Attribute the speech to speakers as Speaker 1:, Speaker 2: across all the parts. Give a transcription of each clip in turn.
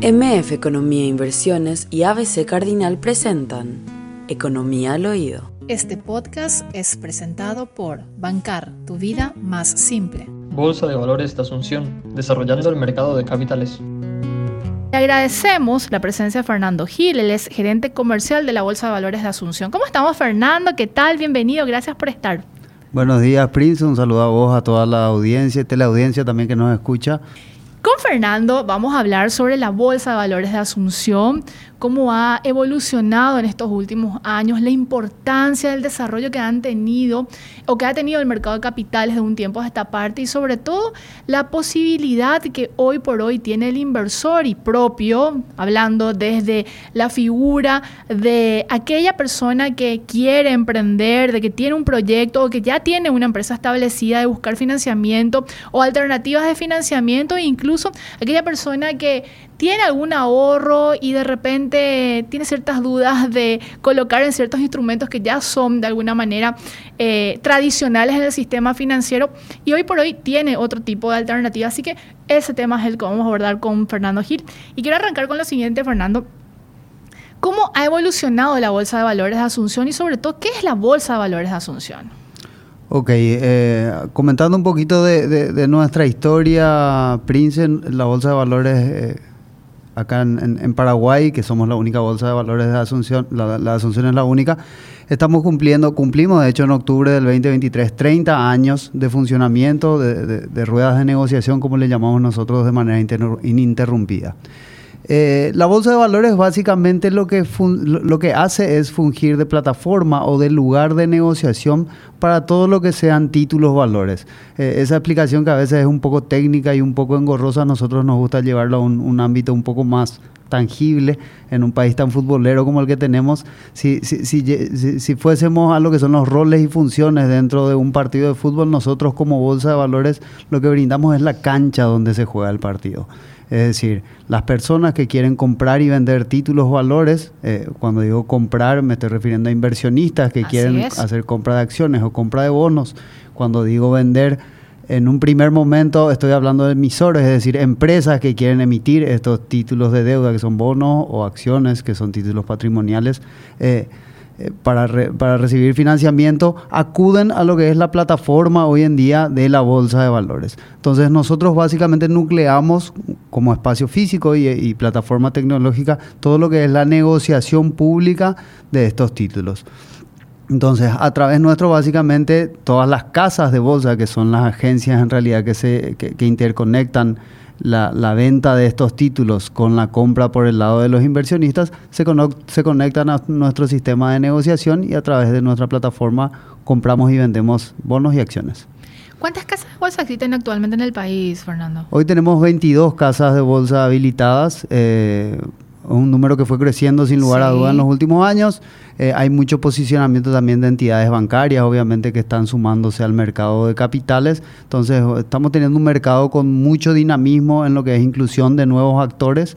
Speaker 1: MF Economía e Inversiones y ABC Cardinal presentan Economía al Oído.
Speaker 2: Este podcast es presentado por Bancar, tu vida más simple.
Speaker 3: Bolsa de Valores de Asunción, desarrollando el mercado de capitales.
Speaker 2: Le agradecemos la presencia de Fernando Gil, él es gerente comercial de la Bolsa de Valores de Asunción. ¿Cómo estamos, Fernando? ¿Qué tal? Bienvenido, gracias por estar.
Speaker 4: Buenos días, Prince. Un saludo a vos, a toda la audiencia, teleaudiencia también que nos escucha.
Speaker 2: Con Fernando vamos a hablar sobre la Bolsa de Valores de Asunción, cómo ha evolucionado en estos últimos años, la importancia del desarrollo que han tenido o que ha tenido el mercado de capitales de un tiempo a esta parte y sobre todo la posibilidad que hoy por hoy tiene el inversor y propio, hablando desde la figura de aquella persona que quiere emprender, de que tiene un proyecto o que ya tiene una empresa establecida de buscar financiamiento o alternativas de financiamiento e incluso aquella persona que tiene algún ahorro y de repente tiene ciertas dudas de colocar en ciertos instrumentos que ya son de alguna manera eh, tradicionales en el sistema financiero y hoy por hoy tiene otro tipo de alternativa. Así que ese tema es el que vamos a abordar con Fernando Gil. Y quiero arrancar con lo siguiente, Fernando. ¿Cómo ha evolucionado la Bolsa de Valores de Asunción y sobre todo qué es la Bolsa de Valores de Asunción?
Speaker 4: Ok, eh, comentando un poquito de, nuestra historia, Prince, la Bolsa de Valores eh, acá en, Paraguay, que somos la única bolsa de valores de Asunción, la, Asunción es la única, estamos cumpliendo, cumplimos de hecho en octubre del 2023 30 años de funcionamiento de, ruedas de negociación, como le llamamos nosotros, de manera ininterrumpida. Eh, la bolsa de valores básicamente lo que, lo que hace es fungir de plataforma o de lugar de negociación para todo lo que sean títulos valores. Eh, esa explicación que a veces es un poco técnica y un poco engorrosa, a nosotros nos gusta llevarlo a un, ámbito un poco más tangible en un país tan futbolero como el que tenemos, si, si, si, si, fuésemos a lo que son los roles y funciones dentro de un partido de fútbol, nosotros como bolsa de valores lo que brindamos es la cancha donde se juega el partido. Es decir, las personas que quieren comprar y vender títulos valores, eh, cuando digo comprar me estoy refiriendo a inversionistas que quieren hacer compra de acciones o compra de bonos. Cuando digo vender, en un primer momento estoy hablando de emisores, es decir, empresas que quieren emitir estos títulos de deuda que son bonos o acciones que son títulos patrimoniales. Eh, eh, para, para recibir financiamiento acuden a lo que es la plataforma hoy en día de la bolsa de valores. Entonces nosotros básicamente nucleamos como espacio físico y, plataforma tecnológica todo lo que es la negociación pública de estos títulos. Entonces, a través nuestro, básicamente, todas las casas de bolsa, que son las agencias en realidad que, se, que interconectan la, venta de estos títulos con la compra por el lado de los inversionistas, se, se conectan a nuestro sistema de negociación y a través de nuestra plataforma compramos y vendemos bonos y acciones.
Speaker 2: ¿Cuántas casas de bolsa existen actualmente en el país, Fernando?
Speaker 4: Hoy tenemos 22 casas de bolsa habilitadas. Eh, un número que fue creciendo sin lugar a dudas en los últimos años. Eh, hay mucho posicionamiento también de entidades bancarias, obviamente, que están sumándose al mercado de capitales. Entonces, estamos teniendo un mercado con mucho dinamismo en lo que es inclusión de nuevos actores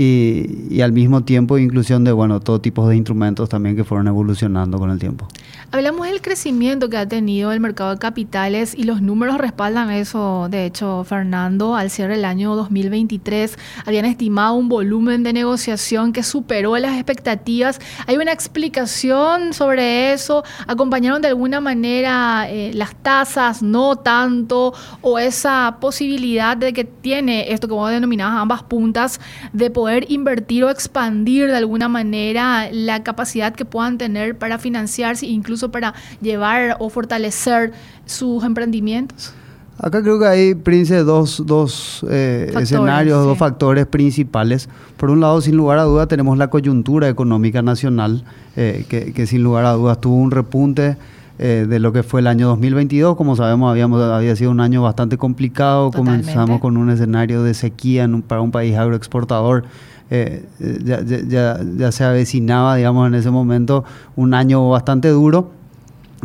Speaker 4: y, al mismo tiempo inclusión de bueno todo tipo de instrumentos también que fueron evolucionando con el tiempo.
Speaker 2: Hablamos del crecimiento que ha tenido el mercado de capitales y los números respaldan eso. De hecho, Fernando, al cierre del año 2023 habían estimado un volumen de negociación que superó las expectativas. ¿Hay una explicación sobre eso? ¿Acompañaron de alguna manera eh, las tasas? ¿No tanto? ¿O esa posibilidad de que tiene esto que vos denominabas ambas puntas de poder invertir o expandir de alguna manera la capacidad que puedan tener para financiarse incluso para llevar o fortalecer sus emprendimientos?
Speaker 4: Acá creo que hay, Prince, dos, dos eh, escenarios, dos factores principales. Por un lado, sin lugar a dudas, tenemos la coyuntura económica nacional, eh, que, que, sin lugar a dudas tuvo un repunte eh, de lo que fue el año 2022. Como sabemos, habíamos, había sido un año bastante complicado. Comenzamos con un escenario de sequía para un país agroexportador. Eh, ya, se avecinaba, digamos, en ese momento un año bastante duro.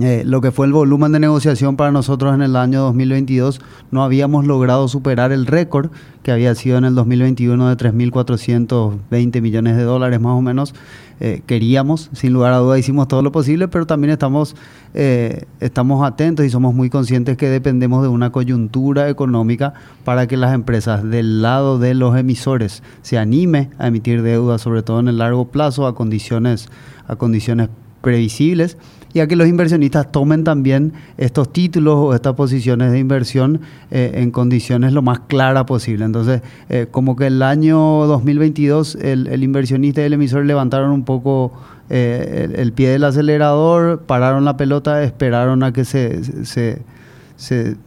Speaker 4: Eh, lo que fue el volumen de negociación para nosotros en el año 2022, no habíamos logrado superar el récord que había sido en el 2021 de 3.420 millones de dólares más o menos. Eh, queríamos, sin lugar a duda, hicimos todo lo posible, pero también estamos, eh, estamos atentos y somos muy conscientes que dependemos de una coyuntura económica para que las empresas del lado de los emisores se anime a emitir deuda, sobre todo en el largo plazo, a condiciones, a condiciones previsibles y a que los inversionistas tomen también estos títulos o estas posiciones de inversión eh, en condiciones lo más claras posible. Entonces, eh, como que el año 2022 el, inversionista y el emisor levantaron un poco eh, el, pie del acelerador, pararon la pelota, esperaron a que se, se, se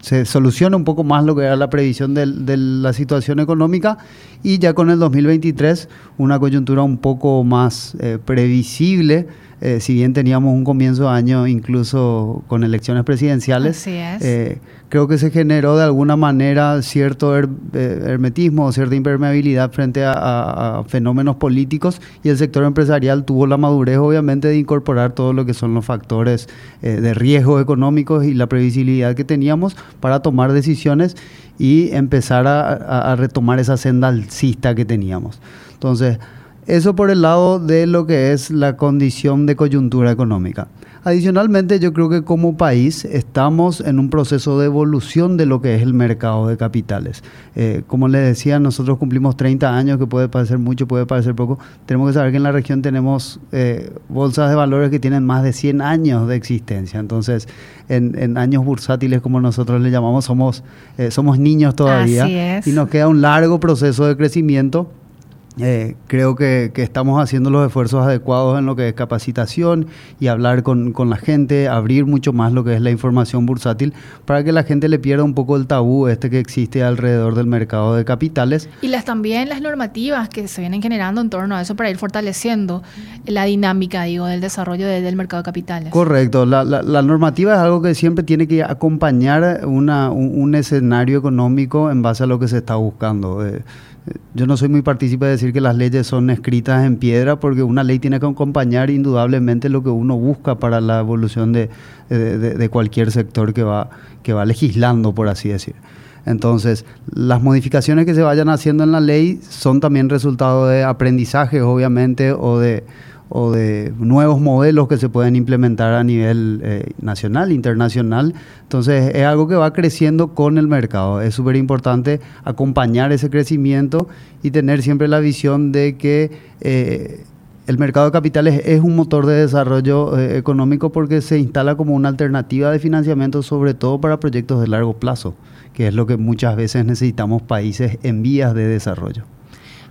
Speaker 4: se solucione un poco más lo que era la previsión de, de, la situación económica y ya con el 2023 una coyuntura un poco más previsible eh, si bien teníamos un comienzo de año incluso con elecciones presidenciales, eh, creo que se generó de alguna manera cierto her eh, hermetismo, cierta impermeabilidad frente a, a, a, fenómenos políticos y el sector empresarial tuvo la madurez obviamente de incorporar todo lo que son los factores eh, de riesgo económicos y la previsibilidad que teníamos para tomar decisiones y empezar a, a retomar esa senda alcista que teníamos. Entonces, eso por el lado de lo que es la condición de coyuntura económica. Adicionalmente, yo creo que como país estamos en un proceso de evolución de lo que es el mercado de capitales. Eh, como les decía, nosotros cumplimos 30 años, que puede parecer mucho, puede parecer poco. Tenemos que saber que en la región tenemos eh, bolsas de valores que tienen más de 100 años de existencia. Entonces, en, en años bursátiles, como nosotros le llamamos, somos, eh, somos niños todavía. Y nos queda un largo proceso de crecimiento eh, creo que, que, estamos haciendo los esfuerzos adecuados en lo que es capacitación y hablar con, con, la gente, abrir mucho más lo que es la información bursátil para que la gente le pierda un poco el tabú este que existe alrededor del mercado de capitales.
Speaker 2: Y las también las normativas que se vienen generando en torno a eso para ir fortaleciendo la dinámica, digo, del desarrollo de, del mercado de capitales.
Speaker 4: Correcto, la, la, la, normativa es algo que siempre tiene que acompañar una, un, un, escenario económico en base a lo que se está buscando. Eh, yo no soy muy partícipe de decir que las leyes son escritas en piedra porque una ley tiene que acompañar indudablemente lo que uno busca para la evolución de, de, cualquier sector que va, que va legislando, por así decir. Entonces, las modificaciones que se vayan haciendo en la ley son también resultado de aprendizaje, obviamente, o de, o de nuevos modelos que se pueden implementar a nivel eh, nacional, internacional. Entonces es algo que va creciendo con el mercado. Es súper importante acompañar ese crecimiento y tener siempre la visión de que eh, el mercado de capitales es un motor de desarrollo eh, económico porque se instala como una alternativa de financiamiento, sobre todo para proyectos de largo plazo, que es lo que muchas veces necesitamos países en vías de desarrollo.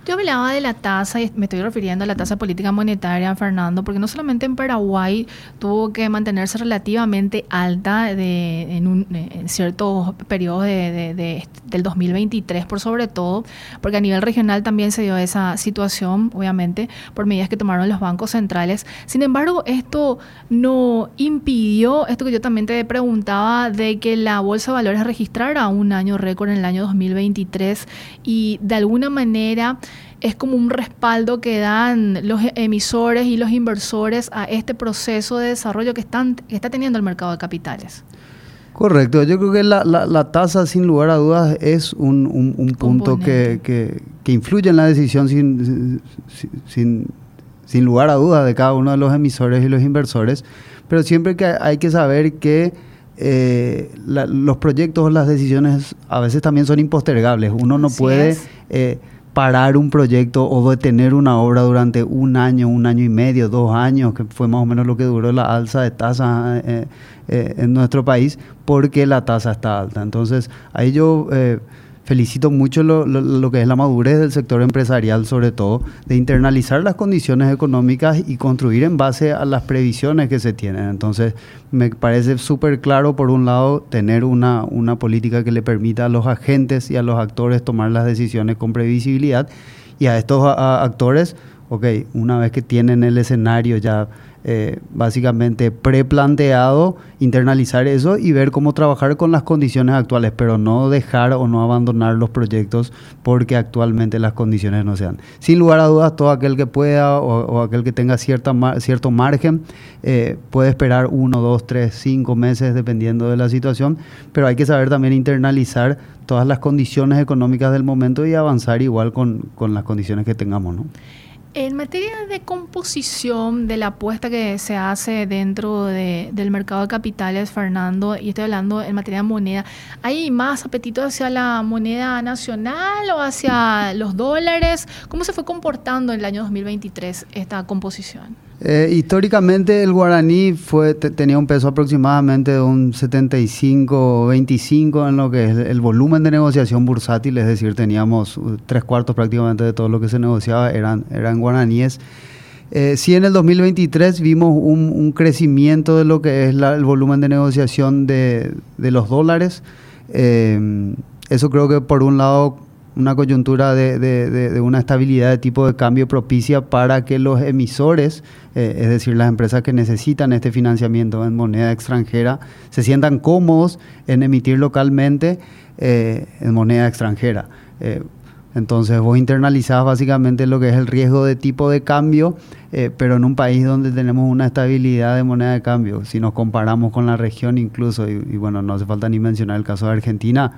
Speaker 2: Yo hablaba de la tasa, y me estoy refiriendo a la tasa política monetaria, Fernando, porque no solamente en Paraguay tuvo que mantenerse relativamente alta de, en, un, en ciertos periodos de, de, de, del 2023, por sobre todo, porque a nivel regional también se dio esa situación, obviamente, por medidas que tomaron los bancos centrales. Sin embargo, esto no impidió, esto que yo también te preguntaba, de que la Bolsa de Valores registrara un año récord en el año 2023 y de alguna manera es como un respaldo que dan los emisores y los inversores a este proceso de desarrollo que, están, que está teniendo el mercado de capitales.
Speaker 4: Correcto, yo creo que la, la, la tasa sin lugar a dudas es un, un, un punto que, que, que, influye en la decisión sin, sin, sin, lugar a dudas de cada uno de los emisores y los inversores, pero siempre que hay que saber que eh, la, los proyectos, las decisiones a veces también son impostergables, uno no Así puede... Eh, parar un proyecto o detener una obra durante un año, un año y medio, dos años, que fue más o menos lo que duró la alza de tasa eh, eh, en nuestro país, porque la tasa está alta. Entonces, ahí yo eh, felicito mucho lo, que es la madurez del sector empresarial, sobre todo, de internalizar las condiciones económicas y construir en base a las previsiones que se tienen. Entonces, me parece súper claro, por un lado, tener una, una política que le permita a los agentes y a los actores tomar las decisiones con previsibilidad y a estos actores, ok, una vez que tienen el escenario ya eh, básicamente preplanteado, internalizar eso y ver cómo trabajar con las condiciones actuales, pero no dejar o no abandonar los proyectos porque actualmente las condiciones no sean. Sin lugar a dudas, todo aquel que pueda o, aquel que tenga cierta cierto margen eh, puede esperar uno, dos, tres, cinco meses dependiendo de la situación, pero hay que saber también internalizar todas las condiciones económicas del momento y avanzar igual con, con las condiciones que tengamos. ¿no?
Speaker 2: En materia de composición de la apuesta que se hace dentro del mercado de capitales, Fernando, y estoy hablando en materia de moneda, ¿hay más apetito hacia la moneda nacional o hacia los dólares? ¿Cómo se fue comportando en el año 2023 esta composición?
Speaker 4: Eh, históricamente el guaraní fue, tenía un peso aproximadamente de un 75-25 en lo que es el volumen de negociación bursátil, es decir, teníamos uh, tres cuartos prácticamente de todo lo que se negociaba eran, eran guaraníes. Eh, sí, en el 2023 vimos un, crecimiento de lo que es el volumen de negociación de, los dólares. Eh, eso creo que por un lado una coyuntura de, una estabilidad de tipo de cambio propicia para que los emisores, eh, es decir, las empresas que necesitan este financiamiento en moneda extranjera, se sientan cómodos en emitir localmente eh, en moneda extranjera. Eh, entonces vos internalizás básicamente lo que es el riesgo de tipo de cambio, pero en un país donde tenemos una estabilidad de moneda de cambio. Si nos comparamos con la región incluso, y, y bueno, no hace falta ni mencionar el caso de Argentina,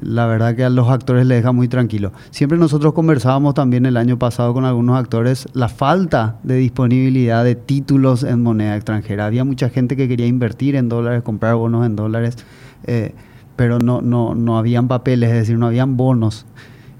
Speaker 4: la verdad que a los actores les deja muy tranquilo. Siempre nosotros conversábamos también el año pasado con algunos actores la falta de disponibilidad de títulos en moneda extranjera. Había mucha gente que quería invertir en dólares, comprar bonos en dólares, eh, pero no, no, no habían papeles, es decir, no habían bonos.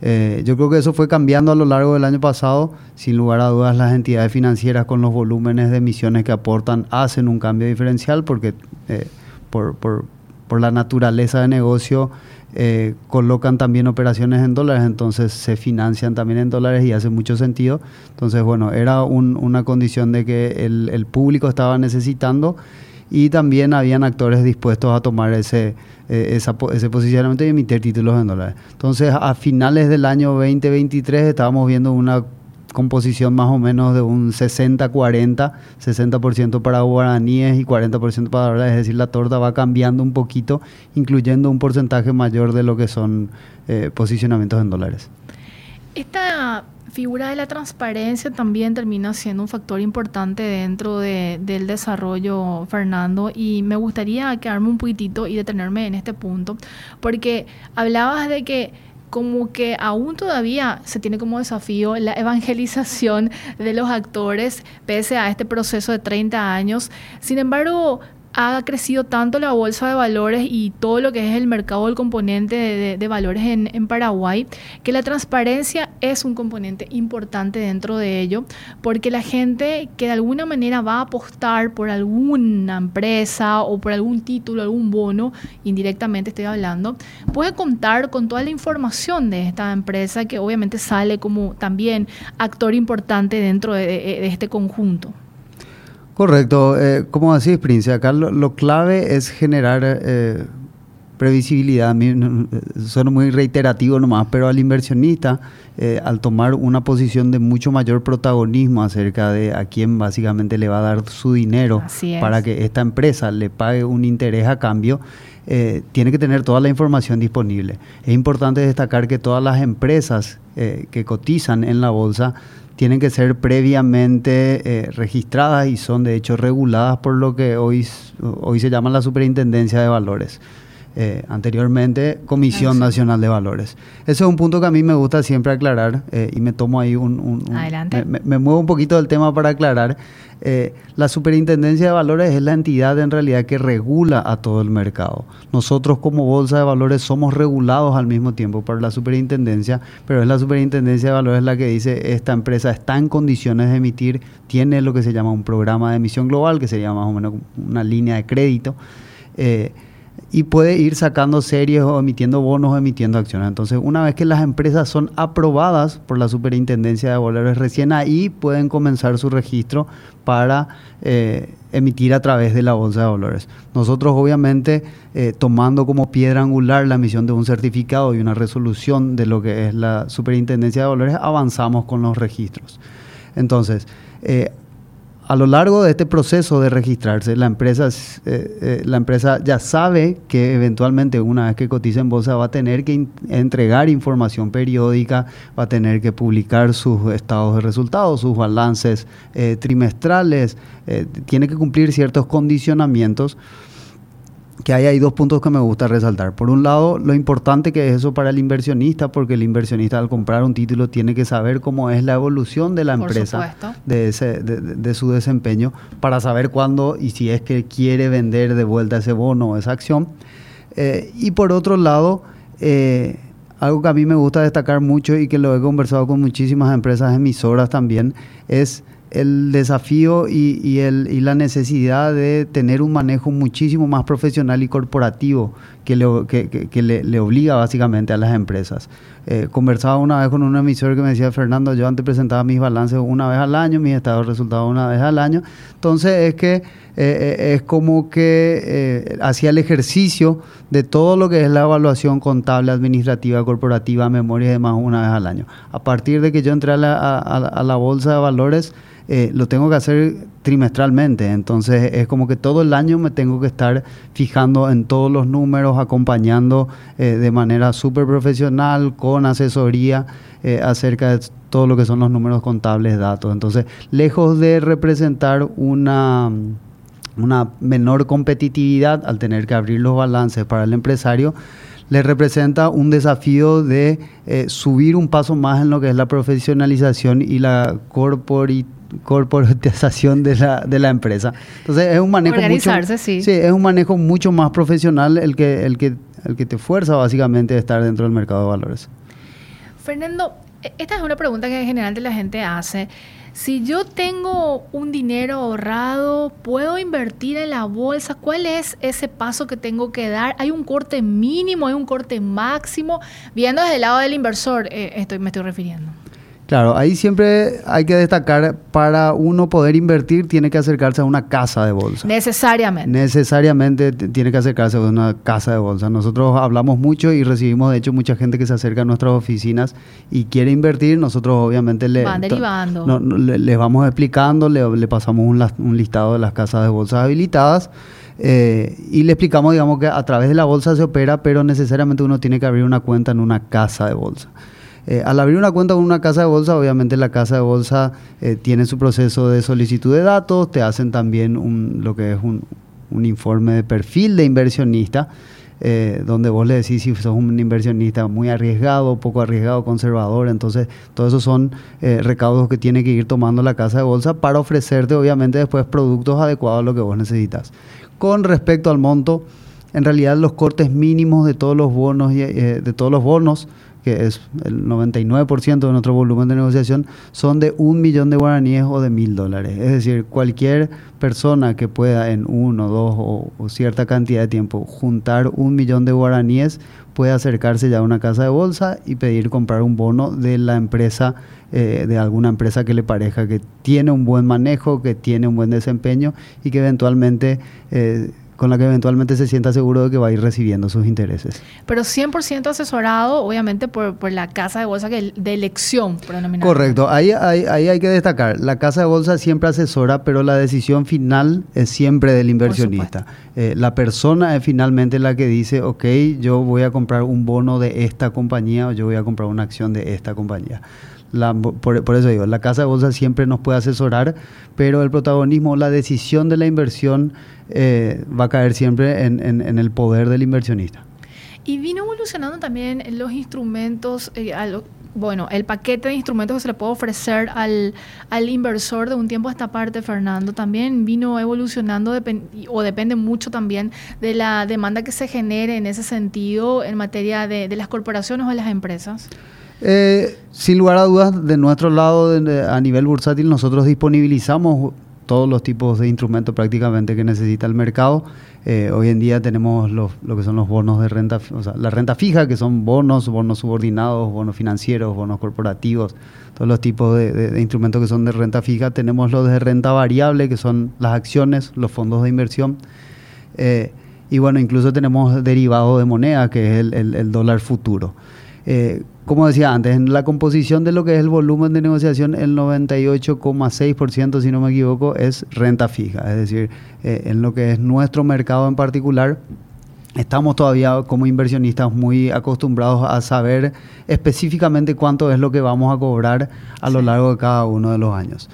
Speaker 4: Eh, yo creo que eso fue cambiando a lo largo del año pasado. Sin lugar a dudas, las entidades financieras con los volúmenes de emisiones que aportan hacen un cambio diferencial porque eh, por, por, por la naturaleza de negocio eh, colocan también operaciones en dólares, entonces se financian también en dólares y hace mucho sentido. Entonces, bueno, era una condición de que el, público estaba necesitando y también habían actores dispuestos a tomar ese, eh, ese posicionamiento y emitir títulos en dólares. Entonces, a finales del año 2023 estábamos viendo una composición más o menos de un 60-40, 60%, para guaraníes y 40% para dólares, es decir, la torta va cambiando un poquito, incluyendo un porcentaje mayor de lo que son eh, posicionamientos en dólares.
Speaker 2: Esta figura de la transparencia también termina siendo un factor importante dentro del desarrollo, Fernando, y me gustaría quedarme un poquitito y detenerme en este punto, porque hablabas de que como que aún todavía se tiene como desafío la evangelización de los actores pese a este proceso de 30 años. Sin embargo, ha crecido tanto la bolsa de valores y todo lo que es el mercado del componente de, valores en, Paraguay, que la transparencia es un componente importante dentro de ello, porque la gente que de alguna manera va a apostar por alguna empresa o por algún título, algún bono, indirectamente estoy hablando, puede contar con toda la información de esta empresa que obviamente sale como también actor importante dentro de este conjunto.
Speaker 4: Correcto. Eh, como decís, Prince, acá lo, clave es generar eh, previsibilidad. Suena muy reiterativo nomás, pero al inversionista, eh, al tomar una posición de mucho mayor protagonismo acerca de a quién básicamente le va a dar su dinero para que esta empresa le pague un interés a cambio, eh, tiene que tener toda la información disponible. Es importante destacar que todas las empresas que cotizan en la bolsa tienen que ser previamente eh, registradas y son de hecho reguladas por lo que hoy, hoy se llama la Superintendencia de Valores. Eh, anteriormente Comisión Nacional de Valores. Ese es un punto que a mí me gusta siempre aclarar eh, y me tomo ahí un...
Speaker 2: Adelante.
Speaker 4: Me, muevo un poquito del tema para aclarar. Eh, la Superintendencia de Valores es la entidad en realidad que regula a todo el mercado. Nosotros como Bolsa de Valores somos regulados al mismo tiempo por la Superintendencia, pero es la Superintendencia de Valores la que dice esta empresa está en condiciones de emitir, tiene lo que se llama un programa de emisión global, que sería más o menos una línea de crédito y puede ir sacando series o emitiendo bonos o emitiendo acciones. Entonces, una vez que las empresas son aprobadas por la Superintendencia de Valores, recién ahí pueden comenzar su registro para eh, emitir a través de la Bolsa de Valores. Nosotros, obviamente, eh, tomando como piedra angular la emisión de un certificado y una resolución de lo que es la Superintendencia de Valores, avanzamos con los registros. Entonces, eh, a lo largo de este proceso de registrarse, la empresa, la empresa ya sabe que eventualmente una vez que cotiza en bolsa va a tener que entregar información periódica, va a tener que publicar sus estados de resultados, sus balances trimestrales, tiene que cumplir ciertos condicionamientos que ahí hay dos puntos que me gusta resaltar. Por un lado, lo importante que es eso para el inversionista, porque el inversionista al comprar un título tiene que saber cómo es la evolución de la empresa, de, ese, de, su desempeño, para saber cuándo y si es que quiere vender de vuelta ese bono o esa acción. Eh, y por otro lado, eh, algo que a mí me gusta destacar mucho y que lo he conversado con muchísimas empresas emisoras también, es el desafío y, el, y, la necesidad de tener un manejo muchísimo más profesional y corporativo que le, que, le, obliga básicamente a las empresas. Eh, conversaba una vez con un emisor que me decía, Fernando, yo antes presentaba mis balances una vez al año, mis estados de resultados una vez al año. Entonces es que eh, eh, es como que hacía el ejercicio de todo lo que es la evaluación contable, administrativa, corporativa, memoria y demás una vez al año. A partir de que yo entré a la, a la bolsa de valores, eh, lo tengo que hacer trimestralmente. Entonces es como que todo el año me tengo que estar fijando en todos los números, acompañando eh, de manera súper profesional, con asesoría eh, acerca de todo lo que son los números contables, datos. Entonces, lejos de representar una una menor competitividad al tener que abrir los balances para el empresario, le representa un desafío de subir un paso más en lo que es la profesionalización y la corporatividad corporatización de la, de la empresa. Entonces es un manejo mucho, sí. es un manejo mucho más profesional el que, el que, el que te fuerza básicamente a estar dentro del mercado de valores.
Speaker 2: Fernando, e, esta es una pregunta que generalmente la gente hace. Si yo tengo un dinero ahorrado, ¿puedo invertir en la bolsa? ¿Cuál es ese paso que tengo que dar? ¿Hay un corte mínimo? ¿Hay un corte máximo? Viendo desde el lado del inversor, eh, estoy, me estoy refiriendo.
Speaker 4: Claro, ahí siempre hay que destacar, para uno poder invertir tiene que acercarse a una casa de bolsa.
Speaker 2: Necesariamente.
Speaker 4: Necesariamente tiene que acercarse a una casa de bolsa. Nosotros hablamos mucho y recibimos de hecho mucha gente que se acerca a nuestras oficinas y quiere invertir. Nosotros obviamente le,
Speaker 2: Van derivando.
Speaker 4: No, les vamos explicando, le, pasamos un, listado de las casas de bolsa habilitadas. Eh, y le explicamos, digamos, que a través de la bolsa se opera, pero necesariamente uno tiene que abrir una cuenta en una casa de bolsa. Eh, al abrir una cuenta con una casa de bolsa, obviamente la casa de bolsa eh, tiene su proceso de solicitud de datos, te hacen también un, lo que es un, informe de perfil de inversionista, eh, donde vos le decís si sos un inversionista muy arriesgado, poco arriesgado, conservador. Entonces, todos esos son recaudos que tiene que ir tomando la casa de bolsa para ofrecerte, obviamente, después productos adecuados a lo que vos necesitas. Con respecto al monto, en realidad los cortes mínimos de todos los bonos, de todos los bonos que es el 99% de nuestro volumen de negociación, son de un millón de guaraníes o de mil dólares. Es decir, cualquier persona que pueda en uno, dos o, cierta cantidad de tiempo juntar un millón de guaraníes puede acercarse ya a una casa de bolsa y pedir comprar un bono de la empresa, eh, de alguna empresa que le parezca que tiene un buen manejo, que tiene un buen desempeño y que eventualmente... Eh, con la que eventualmente se sienta seguro de que va a ir recibiendo sus intereses.
Speaker 2: Pero 100% asesorado, obviamente, por, por, la casa de bolsa que, de elección.
Speaker 4: Correcto, ahí, ahí, ahí, hay que destacar, la casa de bolsa siempre asesora, pero la decisión final es siempre del inversionista. Eh, la persona es finalmente la que dice, ok, yo voy a comprar un bono de esta compañía o yo voy a comprar una acción de esta compañía. Por, eso digo, la casa de bolsa siempre nos puede asesorar, pero el protagonismo, la decisión de la inversión eh, va a caer siempre en, el poder del inversionista.
Speaker 2: Y vino evolucionando también los instrumentos, eh, bueno, el paquete de instrumentos que se le puede ofrecer al, inversor de un tiempo a esta parte, Fernando, también vino evolucionando o depende mucho también de la demanda que se genere en ese sentido en materia de, las corporaciones o de las empresas.
Speaker 4: Eh, sin lugar a dudas, de nuestro lado, a nivel bursátil, nosotros disponibilizamos todos los tipos de instrumentos prácticamente que necesita el mercado. Eh, hoy en día tenemos lo que son los bonos de renta, o sea, la renta fija, que son bonos, bonos subordinados, bonos financieros, bonos corporativos, todos los tipos de, instrumentos que son de renta fija. Tenemos los de renta variable, que son las acciones, los fondos de inversión. Eh, y bueno, incluso tenemos derivados de moneda, que es el, el dólar futuro. Eh, como decía antes, en la composición de lo que es el volumen de negociación, el 98,6%, si no me equivoco, es renta fija. Es decir, eh, en lo que es nuestro mercado en particular, estamos todavía como inversionistas muy acostumbrados a saber específicamente cuánto es lo que vamos a cobrar a lo largo de cada uno de los años.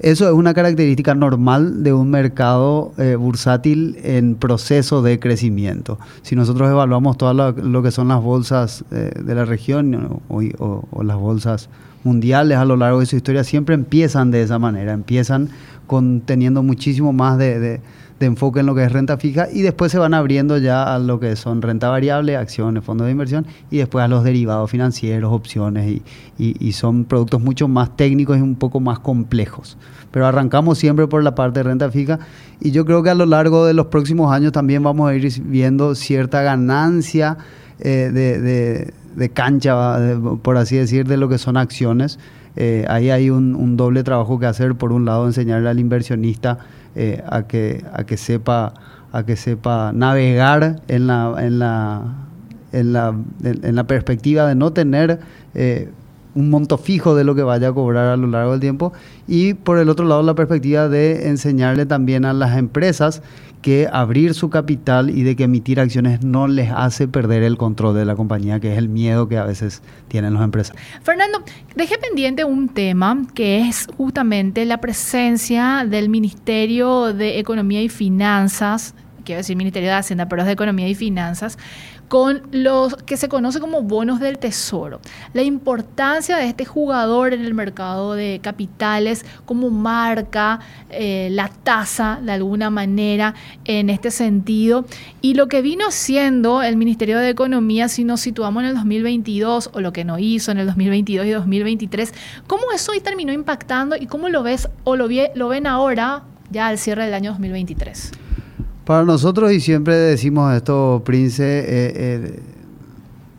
Speaker 4: Eso es una característica normal de un mercado eh, bursátil en proceso de crecimiento. Si nosotros evaluamos todo lo, que son las bolsas eh, de la región o, las bolsas mundiales a lo largo de su historia, siempre empiezan de esa manera, empiezan con teniendo muchísimo más de enfoque en lo que es renta fija y después se van abriendo ya a lo que son renta variable, acciones, fondos de inversión y después a los derivados financieros, opciones y, son productos mucho más técnicos y un poco más complejos. Pero arrancamos siempre por la parte de renta fija y yo creo que a lo largo de los próximos años también vamos a ir viendo cierta ganancia eh, de, cancha, por así decir, de lo que son acciones. Eh, ahí hay un, un doble trabajo que hacer. Por un lado, enseñarle al inversionista eh, a, que, a, que sepa, a que sepa navegar en la, en la, en la, en la perspectiva de no tener eh, un monto fijo de lo que vaya a cobrar a lo largo del tiempo y por el otro lado la perspectiva de enseñarle también a las empresas que abrir su capital y de que emitir acciones no les hace perder el control de la compañía, que es el miedo que a veces tienen las empresas.
Speaker 2: Fernando, dejé pendiente un tema que es justamente la presencia del Ministerio de Economía y Finanzas, quiero decir Ministerio de Hacienda, pero es de Economía y Finanzas, con los que se conoce como bonos del tesoro. La importancia de este jugador en el mercado de capitales como marca eh, la tasa de alguna manera en este sentido y lo que vino haciendo el Ministerio de Economía si nos situamos en el 2022 o lo que no hizo en el 2022 y 2023, ¿cómo eso hoy terminó impactando y cómo lo ves o lo, lo ven ahora ya al cierre del año 2023?
Speaker 4: Para nosotros, y siempre decimos esto, Prince, eh,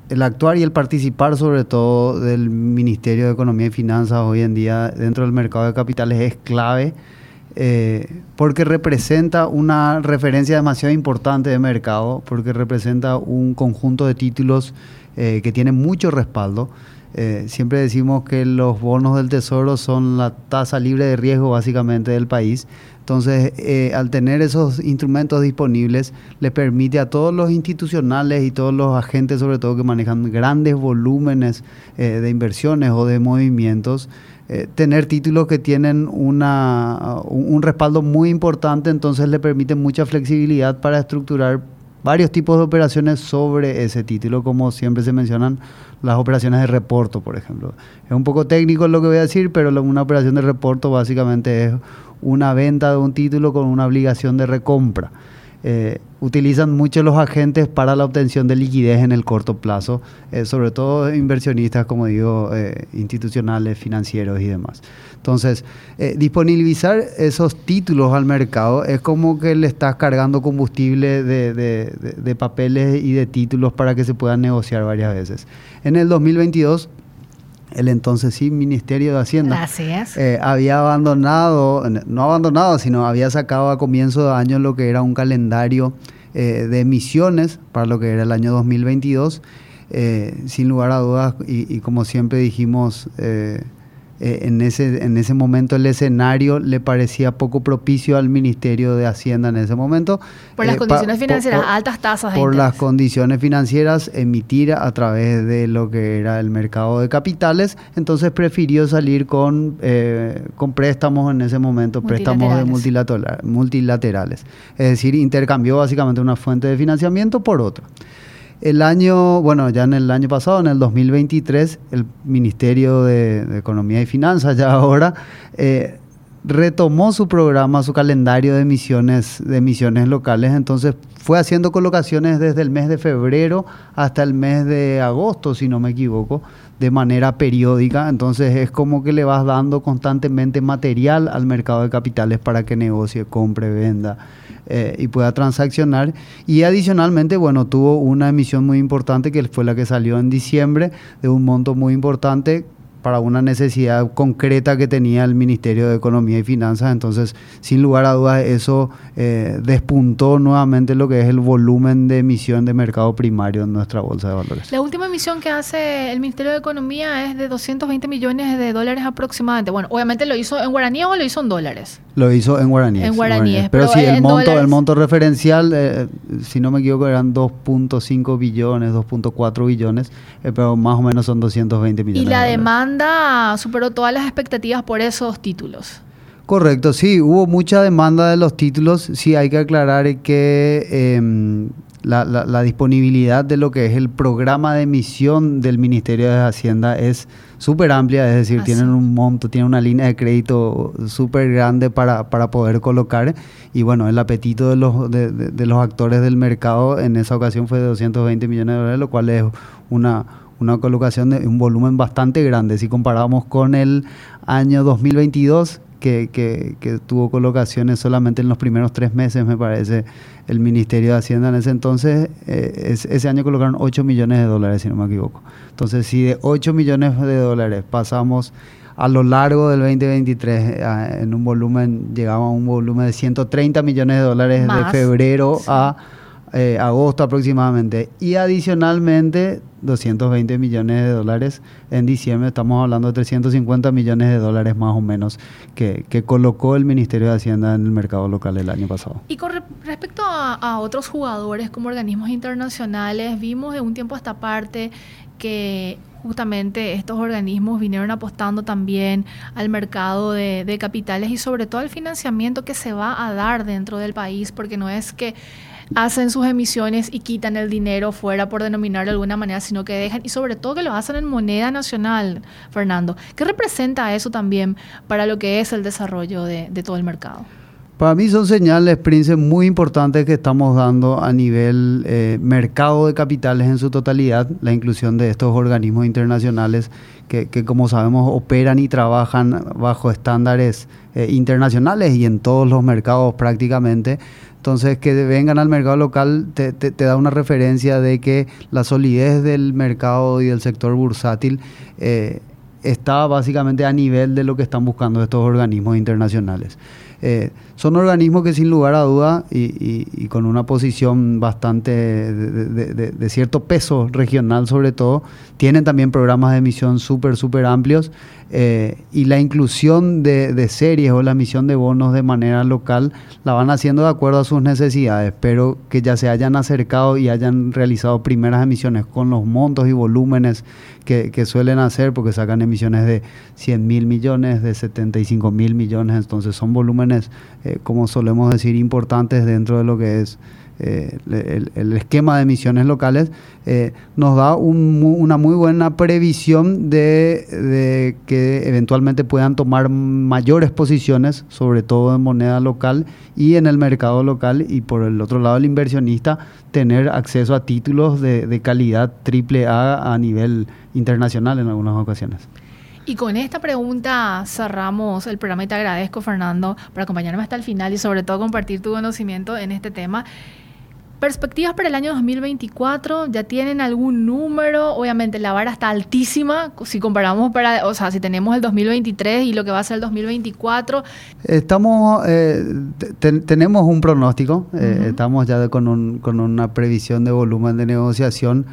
Speaker 4: el actuar y el participar sobre todo del Ministerio de Economía y Finanzas hoy en día dentro del mercado de capitales es clave eh, porque representa una referencia demasiado importante de mercado, porque representa un conjunto de títulos eh, que tienen mucho respaldo. siempre decimos que los bonos del tesoro son la tasa libre de riesgo básicamente del país. Entonces, eh, al tener esos instrumentos disponibles, le permite a todos los institucionales y todos los agentes, sobre todo que manejan grandes volúmenes eh, de inversiones o de movimientos, eh, tener títulos que tienen una, un respaldo muy importante, entonces le permite mucha flexibilidad para estructurar varios tipos de operaciones sobre ese título, como siempre se mencionan las operaciones de reporto, por ejemplo. Es un poco técnico lo que voy a decir, pero una operación de reporto básicamente es una venta de un título con una obligación de recompra. Eh, utilizan mucho los agentes para la obtención de liquidez en el corto plazo, eh, sobre todo inversionistas, como digo, eh, institucionales, financieros y demás. Entonces, disponibilizar esos títulos al mercado es como que le estás cargando combustible de, de papeles y de títulos para que se puedan negociar varias veces. En el 2022 el entonces sí Ministerio de Hacienda eh, había abandonado, no abandonado, sino había sacado a comienzo de año lo que era un calendario eh, de emisiones para lo que era el año 2022. Eh, sin lugar a dudas, y, y como siempre dijimos, eh, en, ese, en ese momento el escenario le parecía poco propicio al Ministerio de Hacienda en ese momento.
Speaker 2: Por las eh, condiciones financieras, altas tasas.
Speaker 4: De por las condiciones financieras, emitir a través de lo que era el mercado de capitales, entonces prefirió salir con, eh, con préstamos en ese momento, préstamos de multilaterales. Es decir, intercambió básicamente una fuente de financiamiento por otra. El año, bueno, ya en el año pasado, en el 2023, el Ministerio de, Economía y Finanzas, ya ahora, eh, retomó su programa, su calendario de emisiones, de emisiones locales. Entonces fue haciendo colocaciones desde el mes de febrero hasta el mes de agosto, si no me equivoco, de manera periódica. Entonces es como que le vas dando constantemente material al mercado de capitales para que negocie, compre, venda eh, y pueda transaccionar. Y adicionalmente, bueno, tuvo una emisión muy importante que fue la que salió en diciembre de un monto muy importante para una necesidad concreta que tenía el Ministerio de Economía y Finanzas. Entonces, sin lugar a dudas, eso eh, despuntó nuevamente lo que es el volumen de emisión de mercado primario en nuestra bolsa de valores.
Speaker 2: La última emisión que hace el Ministerio de Economía es de 220 millones de dólares aproximadamente. Bueno, obviamente lo hizo en guaraní o lo hizo en dólares.
Speaker 4: Lo hizo en guaraníes.
Speaker 2: En guaraníes.
Speaker 4: Pero, sí, el monto, el monto referencial, eh, si no me equivoco, eran 2.5 billones, 2.4 billones, eh, pero más o menos son 220 millones.
Speaker 2: Y la demanda superó todas las expectativas por esos títulos.
Speaker 4: Correcto, sí, hubo mucha demanda de los títulos. Sí, hay que aclarar que em, la, disponibilidad de lo que es el programa de emisión del Ministerio de Hacienda es súper amplia, es decir, tienen un monto, tienen una línea de crédito súper grande para, poder colocar y bueno, el apetito de los, de, los actores del mercado en esa ocasión fue de 220 millones de dólares, lo cual es una, una colocación de un volumen bastante grande. Si comparamos con el año 2022, que, que, tuvo colocaciones solamente en los primeros tres meses, me parece, el Ministerio de Hacienda en ese entonces. Eh, ese año colocaron 8 millones de dólares, si no me equivoco. Entonces, si de 8 millones de dólares pasamos a lo largo del 2023 eh, en un volumen, llegamos a un volumen de 130 millones de dólares de febrero a eh, agosto aproximadamente. Y adicionalmente 220 millones de dólares en diciembre, estamos hablando de 350 millones de dólares más o menos que, colocó el Ministerio de Hacienda en el mercado local el año pasado.
Speaker 2: Y con respecto a, otros jugadores como organismos internacionales, vimos de un tiempo a esta parte que justamente estos organismos vinieron apostando también al mercado de, capitales y sobre todo al financiamiento que se va a dar dentro del país, porque no es que hacen sus emisiones y quitan el dinero fuera, por denominarlo de alguna manera, sino que dejan, y sobre todo que lo hacen en moneda nacional, Fernando. ¿Qué representa eso también para lo que es el desarrollo de, todo el mercado?
Speaker 4: Para mí son señales, Prince, muy importantes que estamos dando a nivel eh, mercado de capitales en su totalidad, la inclusión de estos organismos internacionales que, como sabemos, operan y trabajan bajo estándares eh, internacionales y en todos los mercados prácticamente. Entonces, que vengan al mercado local te, da una referencia de que la solidez del mercado y del sector bursátil eh, está básicamente a nivel de lo que están buscando estos organismos internacionales. Eh, son organismos que sin lugar a duda y, con una posición bastante de, cierto peso regional sobre todo, tienen también programas de emisión súper, súper amplios eh, y la inclusión de, series o la emisión de bonos de manera local la van haciendo de acuerdo a sus necesidades, pero que ya se hayan acercado y hayan realizado primeras emisiones con los montos y volúmenes que, suelen hacer, porque sacan emisiones de 100 mil millones, de 75 mil millones, entonces son volúmenes, eh, como solemos decir, importantes dentro de lo que es eh, el, esquema de emisiones locales, eh, nos da una muy buena previsión de, que eventualmente puedan tomar mayores posiciones, sobre todo en moneda local y en el mercado local, y por el otro lado el inversionista tener acceso a títulos de calidad triple A a nivel internacional en algunas ocasiones.
Speaker 2: Y con esta pregunta cerramos el programa y te agradezco, Fernando, por acompañarme hasta el final y sobre todo compartir tu conocimiento en este tema. Perspectivas para el año 2024, ¿ya tienen algún número? Obviamente la vara está altísima si comparamos para, o sea, si tenemos el 2023 y lo que va a ser el 2024.
Speaker 4: Estamos, eh, tenemos un pronóstico, eh, estamos ya con, un, con una previsión de volumen de negociación.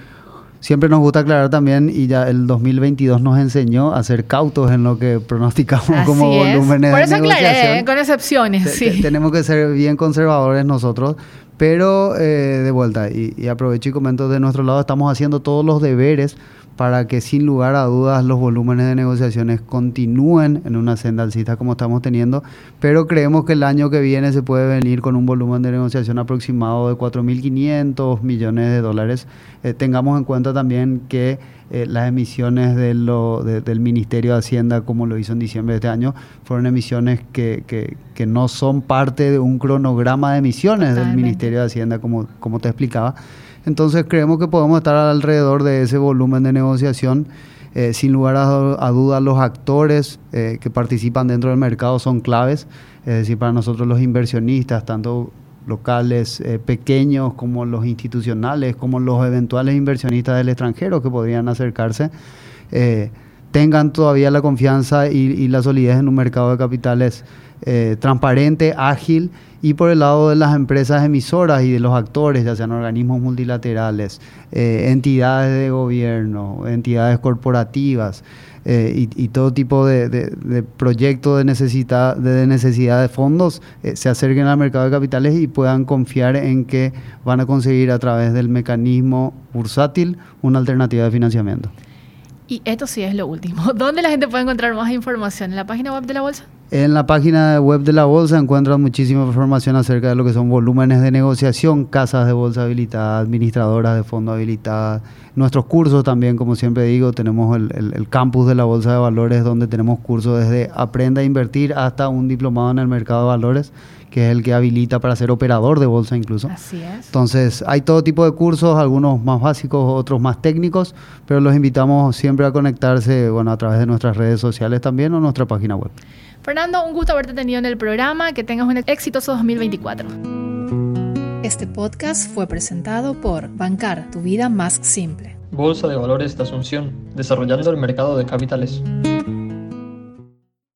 Speaker 4: Siempre nos gusta aclarar también, y ya el 2022 nos enseñó a ser cautos en lo que pronosticamos como volúmenes
Speaker 2: Por eso
Speaker 4: de negociación.
Speaker 2: Aclaré, con excepciones, sí.
Speaker 4: Tenemos que ser bien conservadores nosotros, pero eh, de vuelta, y, aprovecho y comento de nuestro lado, estamos haciendo todos los deberes para que sin lugar a dudas los volúmenes de negociaciones continúen en una senda alcista como estamos teniendo, pero creemos que el año que viene se puede venir con un volumen de negociación aproximado de 4.500 millones de dólares. Eh, tengamos en cuenta también que eh, las emisiones de lo, del Ministerio de Hacienda, como lo hizo en diciembre de este año, fueron emisiones que, que, que no son parte de un cronograma de emisiones del Ministerio de Hacienda, como, como te explicaba. Entonces creemos que podemos estar alrededor de ese volumen de negociación. Eh, sin lugar a, dudas, los actores eh, que participan dentro del mercado son claves. Es decir, para nosotros los inversionistas, tanto locales eh, pequeños como los institucionales, como los eventuales inversionistas del extranjero que podrían acercarse, tengan todavía la confianza y, la solidez en un mercado de capitales eh, transparente, ágil, y por el lado de las empresas emisoras y de los actores, ya sean organismos multilaterales, eh, entidades de gobierno, entidades corporativas eh, y, todo tipo de, proyectos de necesidad, de necesidad de fondos, se acerquen al mercado de capitales y puedan confiar en que van a conseguir a través del mecanismo bursátil una alternativa de financiamiento.
Speaker 2: Y esto sí es lo último. ¿Dónde la gente puede encontrar más información? ¿En la página web de la bolsa?
Speaker 4: En la página web de la bolsa encuentran muchísima información acerca de lo que son volúmenes de negociación, casas de bolsa habilitadas, administradoras de fondo habilitadas. Nuestros cursos también, como siempre digo, tenemos el, campus de la bolsa de valores donde tenemos cursos desde aprenda a invertir hasta un diplomado en el mercado de valores que es el que habilita para ser operador de bolsa incluso.
Speaker 2: Así es.
Speaker 4: Entonces, hay todo tipo de cursos, algunos más básicos, otros más técnicos, pero los invitamos siempre a conectarse, bueno, a través de nuestras redes sociales también o nuestra página web.
Speaker 2: Fernando, un gusto haberte tenido en el programa, que tengas un exitoso 2024.
Speaker 5: Este podcast fue presentado por Bancar, tu vida más simple.
Speaker 3: Bolsa de Valores de Asunción, desarrollando el mercado de capitales.